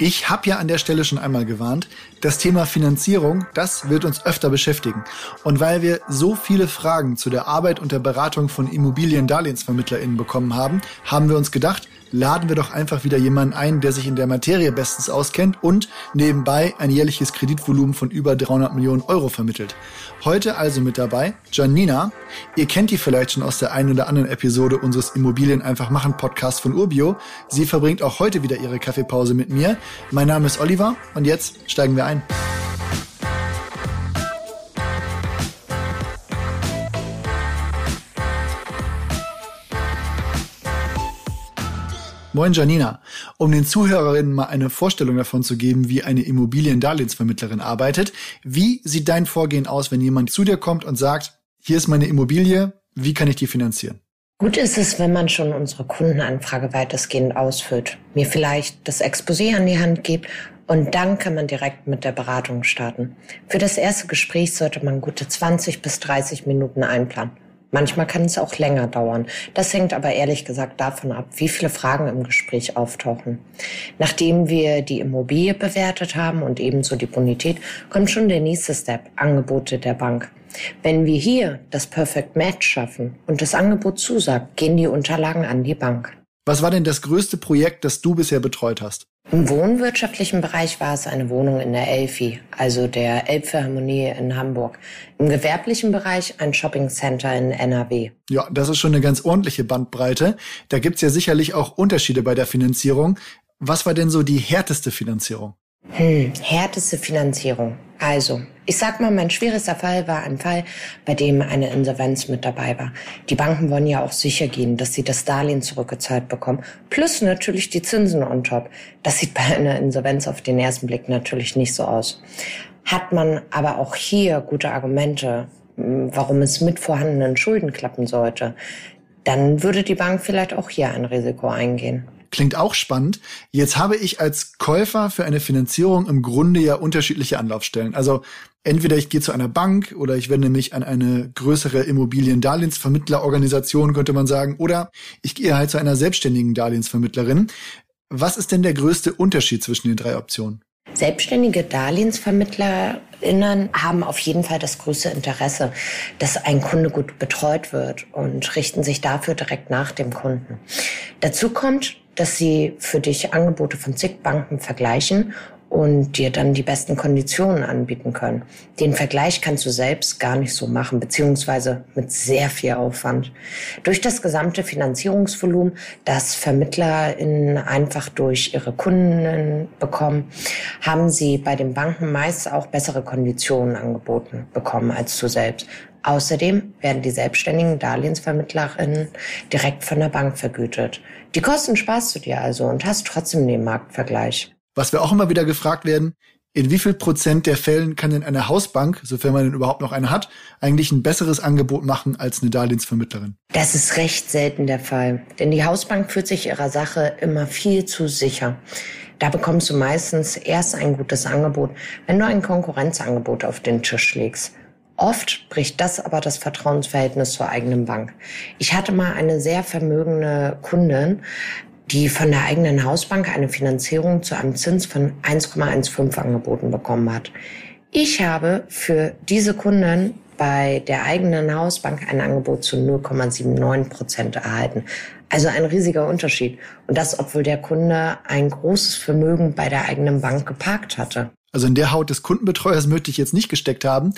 Ich habe ja an der Stelle schon einmal gewarnt, das Thema Finanzierung, das wird uns öfter beschäftigen. Und weil wir so viele Fragen zu der Arbeit und der Beratung von Immobiliendarlehensvermittlerinnen bekommen haben, haben wir uns gedacht, laden wir doch einfach wieder jemanden ein, der sich in der Materie bestens auskennt und nebenbei ein jährliches Kreditvolumen von über 300 Millionen Euro vermittelt. Heute also mit dabei Janina. Ihr kennt die vielleicht schon aus der einen oder anderen Episode unseres Immobilien einfach machen Podcast von Urbio. Sie verbringt auch heute wieder ihre Kaffeepause mit mir. Mein Name ist Oliver und jetzt steigen wir ein. Moin Janina. Um den Zuhörerinnen mal eine Vorstellung davon zu geben, wie eine Immobiliendarlehensvermittlerin arbeitet, wie sieht dein Vorgehen aus, wenn jemand zu dir kommt und sagt, hier ist meine Immobilie, wie kann ich die finanzieren? Gut ist es, wenn man schon unsere Kundenanfrage weitestgehend ausfüllt, mir vielleicht das Exposé an die Hand gibt und dann kann man direkt mit der Beratung starten. Für das erste Gespräch sollte man gute 20 bis 30 Minuten einplanen. Manchmal kann es auch länger dauern. Das hängt aber ehrlich gesagt davon ab, wie viele Fragen im Gespräch auftauchen. Nachdem wir die Immobilie bewertet haben und ebenso die Bonität, kommt schon der nächste Step, Angebote der Bank. Wenn wir hier das Perfect Match schaffen und das Angebot zusagt, gehen die Unterlagen an die Bank. Was war denn das größte Projekt, das du bisher betreut hast? Im wohnwirtschaftlichen Bereich war es eine Wohnung in der Elfi, also der Elbphilharmonie in Hamburg. Im gewerblichen Bereich ein Shoppingcenter in NRW. Ja, das ist schon eine ganz ordentliche Bandbreite. Da gibt's ja sicherlich auch Unterschiede bei der Finanzierung. Was war denn so die härteste Finanzierung? Hm, härteste Finanzierung. Also, ich sag mal, mein schwierigster Fall war ein Fall, bei dem eine Insolvenz mit dabei war. Die Banken wollen ja auch sicher gehen, dass sie das Darlehen zurückgezahlt bekommen. Plus natürlich die Zinsen on top. Das sieht bei einer Insolvenz auf den ersten Blick natürlich nicht so aus. Hat man aber auch hier gute Argumente, hm, warum es mit vorhandenen Schulden klappen sollte, dann würde die Bank vielleicht auch hier ein Risiko eingehen. Klingt auch spannend. Jetzt habe ich als Käufer für eine Finanzierung im Grunde ja unterschiedliche Anlaufstellen. Also entweder ich gehe zu einer Bank oder ich wende mich an eine größere Immobiliendarlehensvermittlerorganisation, könnte man sagen, oder ich gehe halt zu einer selbstständigen Darlehensvermittlerin. Was ist denn der größte Unterschied zwischen den drei Optionen? Selbstständige DarlehensvermittlerInnen haben auf jeden Fall das größte Interesse, dass ein Kunde gut betreut wird und richten sich dafür direkt nach dem Kunden. Dazu kommt, dass sie für dich Angebote von zig Banken vergleichen und dir dann die besten Konditionen anbieten können. Den Vergleich kannst du selbst gar nicht so machen, beziehungsweise mit sehr viel Aufwand. Durch das gesamte Finanzierungsvolumen, das VermittlerInnen einfach durch ihre Kunden bekommen, haben sie bei den Banken meist auch bessere Konditionen angeboten bekommen als du selbst. Außerdem werden die selbstständigen Darlehensvermittlerinnen direkt von der Bank vergütet. Die Kosten sparst du dir also und hast trotzdem den Marktvergleich. Was wir auch immer wieder gefragt werden, in wie viel Prozent der Fällen kann denn eine Hausbank, sofern man denn überhaupt noch eine hat, eigentlich ein besseres Angebot machen als eine Darlehensvermittlerin? Das ist recht selten der Fall, denn die Hausbank fühlt sich ihrer Sache immer viel zu sicher. Da bekommst du meistens erst ein gutes Angebot, wenn du ein Konkurrenzangebot auf den Tisch legst. Oft bricht das aber das Vertrauensverhältnis zur eigenen Bank. Ich hatte mal eine sehr vermögende Kundin, die von der eigenen Hausbank eine Finanzierung zu einem Zins von 1,15 angeboten bekommen hat. Ich habe für diese Kunden bei der eigenen Hausbank ein Angebot zu 0,79 Prozent erhalten. Also ein riesiger Unterschied. Und das, obwohl der Kunde ein großes Vermögen bei der eigenen Bank geparkt hatte. Also in der Haut des Kundenbetreuers möchte ich jetzt nicht gesteckt haben.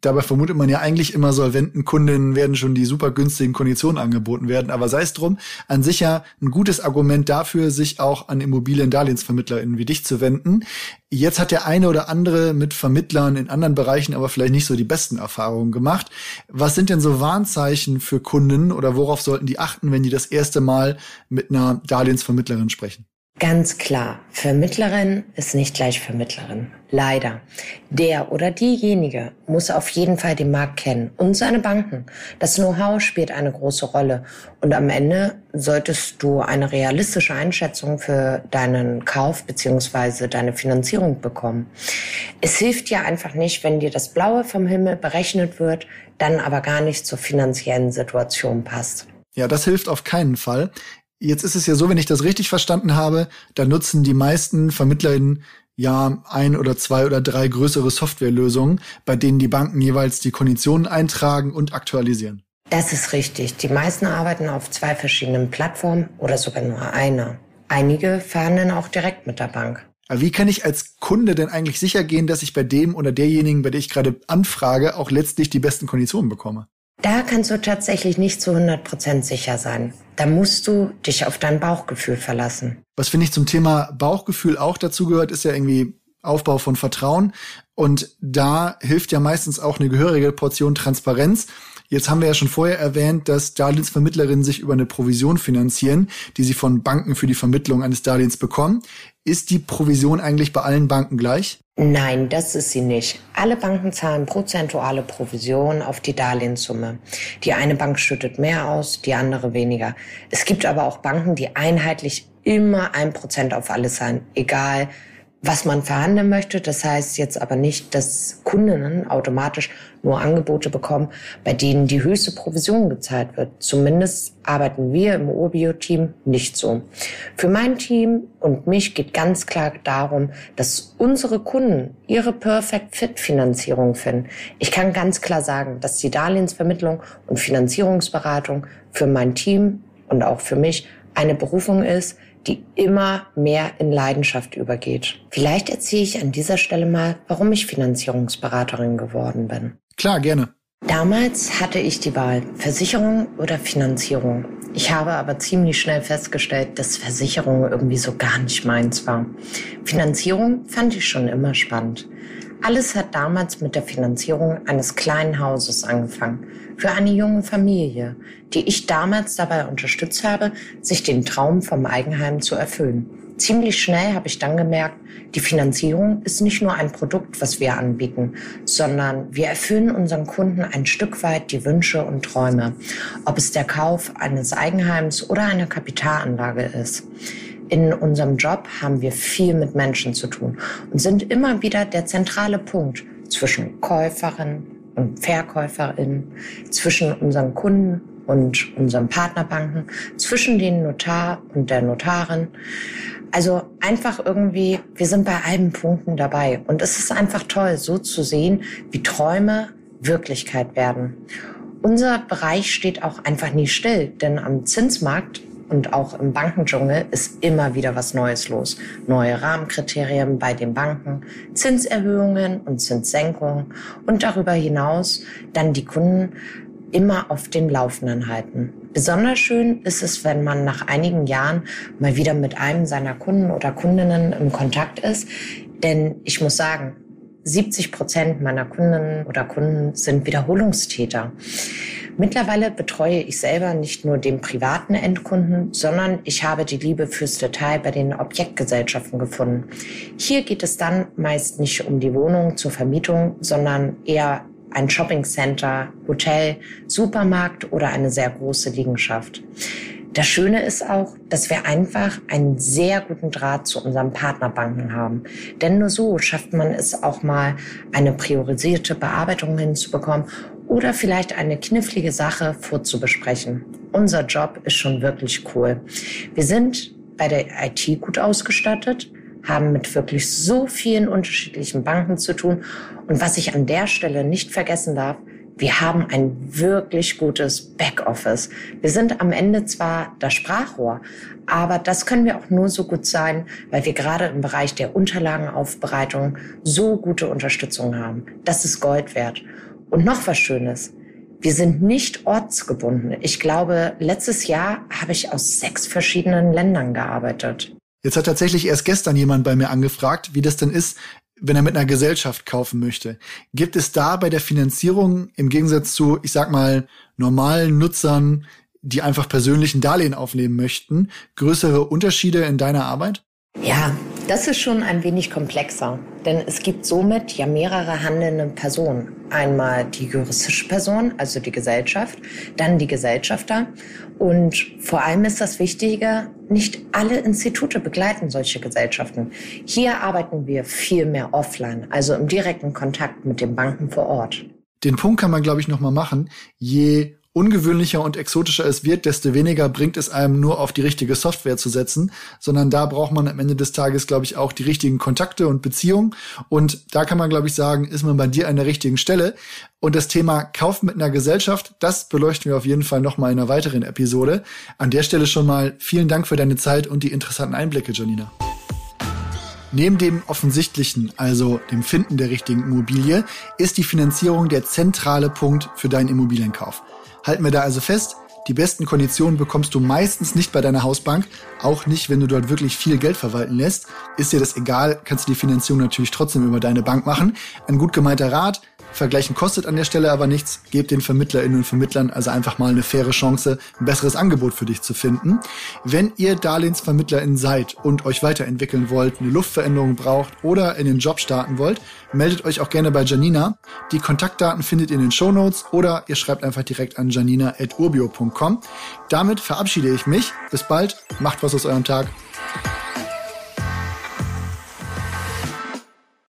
Dabei vermutet man ja eigentlich immer, solventen Kundinnen werden schon die super günstigen Konditionen angeboten werden. Aber sei es drum, an sich ja ein gutes Argument dafür, sich auch an Immobiliendarlehensvermittlerinnen wie dich zu wenden. Jetzt hat der eine oder andere mit Vermittlern in anderen Bereichen aber vielleicht nicht so die besten Erfahrungen gemacht. Was sind denn so Warnzeichen für Kunden oder worauf sollten die achten, wenn die das erste Mal mit einer Darlehensvermittlerin sprechen? Ganz klar, Vermittlerin ist nicht gleich Vermittlerin. Leider. Der oder diejenige muss auf jeden Fall den Markt kennen und seine Banken. Das Know-how spielt eine große Rolle. Und am Ende solltest du eine realistische Einschätzung für deinen Kauf beziehungsweise deine Finanzierung bekommen. Es hilft dir einfach nicht, wenn dir das Blaue vom Himmel berechnet wird, dann aber gar nicht zur finanziellen Situation passt. Ja, das hilft auf keinen Fall. Jetzt ist es ja so, wenn ich das richtig verstanden habe, da nutzen die meisten VermittlerInnen ja ein oder zwei oder drei größere Softwarelösungen, bei denen die Banken jeweils die Konditionen eintragen und aktualisieren. Das ist richtig. Die meisten arbeiten auf zwei verschiedenen Plattformen oder sogar nur einer. Einige verhandeln auch direkt mit der Bank. Aber wie kann ich als Kunde denn eigentlich sicher gehen, dass ich bei dem oder derjenigen, bei der ich gerade anfrage, auch letztlich die besten Konditionen bekomme? Da kannst du tatsächlich nicht zu 100 Prozent sicher sein. Da musst du dich auf dein Bauchgefühl verlassen. Was finde ich zum Thema Bauchgefühl auch dazu gehört, ist ja irgendwie Aufbau von Vertrauen. Und da hilft ja meistens auch eine gehörige Portion Transparenz. Jetzt haben wir ja schon vorher erwähnt, dass Darlehensvermittlerinnen sich über eine Provision finanzieren, die sie von Banken für die Vermittlung eines Darlehens bekommen. Ist die Provision eigentlich bei allen Banken gleich? Nein, das ist sie nicht. Alle Banken zahlen prozentuale Provision auf die Darlehenssumme. Die eine Bank schüttet mehr aus, die andere weniger. Es gibt aber auch Banken, die einheitlich immer ein Prozent auf alles zahlen, egal was man verhandeln möchte. Das heißt jetzt aber nicht, dass Kundinnen automatisch nur Angebote bekommen, bei denen die höchste Provision gezahlt wird. Zumindest arbeiten wir im Urbio-Team nicht so. Für mein Team und mich geht ganz klar darum, dass unsere Kunden ihre Perfect Fit Finanzierung finden. Ich kann ganz klar sagen, dass die Darlehensvermittlung und Finanzierungsberatung für mein Team und auch für mich eine Berufung ist, die immer mehr in Leidenschaft übergeht. Vielleicht erzähle ich an dieser Stelle mal, warum ich Finanzierungsberaterin geworden bin. Klar, gerne. Damals hatte ich die Wahl, Versicherung oder Finanzierung. Ich habe aber ziemlich schnell festgestellt, dass Versicherung irgendwie so gar nicht meins war. Finanzierung fand ich schon immer spannend. Alles hat damals mit der Finanzierung eines kleinen Hauses angefangen für eine junge Familie, die ich damals dabei unterstützt habe, sich den Traum vom Eigenheim zu erfüllen. Ziemlich schnell habe ich dann gemerkt, die Finanzierung ist nicht nur ein Produkt, was wir anbieten, sondern wir erfüllen unseren Kunden ein Stück weit die Wünsche und Träume, ob es der Kauf eines Eigenheims oder einer Kapitalanlage ist. In unserem Job haben wir viel mit Menschen zu tun und sind immer wieder der zentrale Punkt zwischen Käuferin und Verkäuferin, zwischen unseren Kunden und unseren Partnerbanken, zwischen den Notar und der Notarin. Also einfach irgendwie, wir sind bei allen Punkten dabei. Und es ist einfach toll, so zu sehen, wie Träume Wirklichkeit werden. Unser Bereich steht auch einfach nie still, denn am Zinsmarkt und auch im Bankendschungel ist immer wieder was Neues los. Neue Rahmenkriterien bei den Banken, Zinserhöhungen und Zinssenkungen und darüber hinaus dann die Kunden immer auf dem Laufenden halten. Besonders schön ist es, wenn man nach einigen Jahren mal wieder mit einem seiner Kunden oder Kundinnen im Kontakt ist. Denn ich muss sagen, 70 Prozent meiner Kundinnen oder Kunden sind Wiederholungstäter. Mittlerweile betreue ich selber nicht nur den privaten Endkunden, sondern ich habe die Liebe fürs Detail bei den Objektgesellschaften gefunden. Hier geht es dann meist nicht um die Wohnung zur Vermietung, sondern eher ein Shoppingcenter, Hotel, Supermarkt oder eine sehr große Liegenschaft. Das Schöne ist auch, dass wir einfach einen sehr guten Draht zu unseren Partnerbanken haben. Denn nur so schafft man es auch mal, eine priorisierte Bearbeitung hinzubekommen oder vielleicht eine knifflige Sache vorzubesprechen. Unser Job ist schon wirklich cool. Wir sind bei der IT gut ausgestattet, haben mit wirklich so vielen unterschiedlichen Banken zu tun. Und was ich an der Stelle nicht vergessen darf, wir haben ein wirklich gutes Backoffice. Wir sind am Ende zwar das Sprachrohr, aber das können wir auch nur so gut sein, weil wir gerade im Bereich der Unterlagenaufbereitung so gute Unterstützung haben. Das ist Gold wert. Und noch was Schönes. Wir sind nicht ortsgebunden. Ich glaube, letztes Jahr habe ich aus sechs verschiedenen Ländern gearbeitet. Jetzt hat tatsächlich erst gestern jemand bei mir angefragt, wie das denn ist, wenn er mit einer Gesellschaft kaufen möchte. Gibt es da bei der Finanzierung im Gegensatz zu, ich sag mal, normalen Nutzern, die einfach persönlichen Darlehen aufnehmen möchten, größere Unterschiede in deiner Arbeit? Ja, das ist schon ein wenig komplexer, denn es gibt somit ja mehrere handelnde Personen. Einmal die juristische Person, also die Gesellschaft, dann die Gesellschafter und vor allem ist das Wichtige, nicht alle Institute begleiten solche Gesellschaften. Hier arbeiten wir viel mehr offline, also im direkten Kontakt mit den Banken vor Ort. Den Punkt kann man, glaube ich, nochmal machen. Je ungewöhnlicher und exotischer es wird, desto weniger bringt es einem nur auf die richtige Software zu setzen, sondern da braucht man am Ende des Tages, glaube ich, auch die richtigen Kontakte und Beziehungen. Und da kann man, glaube ich, sagen, ist man bei dir an der richtigen Stelle. Und das Thema Kauf mit einer Gesellschaft, das beleuchten wir auf jeden Fall nochmal in einer weiteren Episode. An der Stelle schon mal vielen Dank für deine Zeit und die interessanten Einblicke, Janina. Neben dem offensichtlichen, also dem Finden der richtigen Immobilie, ist die Finanzierung der zentrale Punkt für deinen Immobilienkauf. Halten wir da also fest, die besten Konditionen bekommst du meistens nicht bei deiner Hausbank, auch nicht, wenn du dort wirklich viel Geld verwalten lässt. Ist dir das egal, kannst du die Finanzierung natürlich trotzdem über deine Bank machen. Ein gut gemeinter Rat, Vergleichen kostet an der Stelle aber nichts. Gebt den VermittlerInnen und Vermittlern also einfach mal eine faire Chance, ein besseres Angebot für dich zu finden. Wenn ihr DarlehensvermittlerInnen seid und euch weiterentwickeln wollt, eine Luftveränderung braucht oder in den Job starten wollt, meldet euch auch gerne bei Janina. Die Kontaktdaten findet ihr in den Show Notes oder ihr schreibt einfach direkt an janina.urbio.com. Damit verabschiede ich mich. Bis bald. Macht was aus eurem Tag.